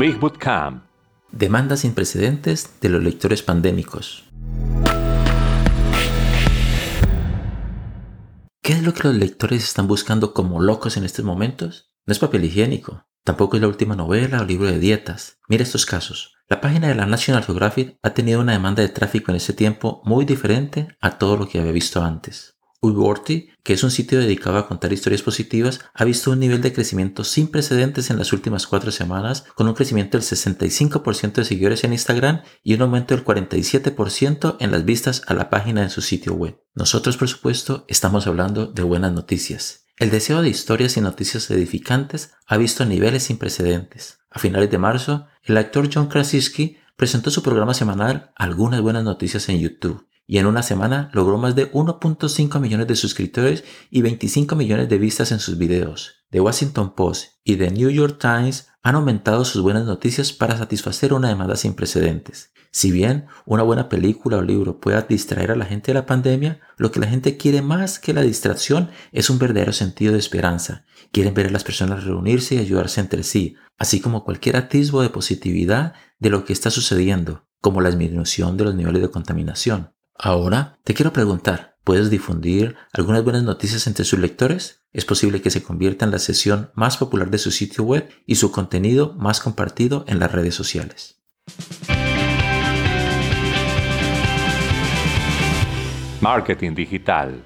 Big Bootcamp. Demandas sin precedentes de los lectores pandémicos. ¿Qué es lo que los lectores están buscando como locos en estos momentos? No es papel higiénico, tampoco es la última novela o libro de dietas. Mira estos casos. La página de la National Geographic ha tenido una demanda de tráfico en ese tiempo muy diferente a todo lo que había visto antes. Uworthy, que es un sitio dedicado a contar historias positivas, ha visto un nivel de crecimiento sin precedentes en las últimas cuatro semanas, con un crecimiento del 65% de seguidores en Instagram y un aumento del 47% en las vistas a la página de su sitio web. Nosotros, por supuesto, estamos hablando de buenas noticias. El deseo de historias y noticias edificantes ha visto niveles sin precedentes. A finales de marzo, el actor John Krasinski presentó su programa semanal Algunas Buenas Noticias en YouTube y en una semana logró más de 1.5 millones de suscriptores y 25 millones de vistas en sus videos. The Washington Post y The New York Times han aumentado sus buenas noticias para satisfacer una demanda sin precedentes. Si bien una buena película o libro pueda distraer a la gente de la pandemia, lo que la gente quiere más que la distracción es un verdadero sentido de esperanza. Quieren ver a las personas reunirse y ayudarse entre sí, así como cualquier atisbo de positividad de lo que está sucediendo, como la disminución de los niveles de contaminación. Ahora te quiero preguntar, ¿puedes difundir algunas buenas noticias entre sus lectores? Es posible que se convierta en la sesión más popular de su sitio web y su contenido más compartido en las redes sociales. Marketing digital.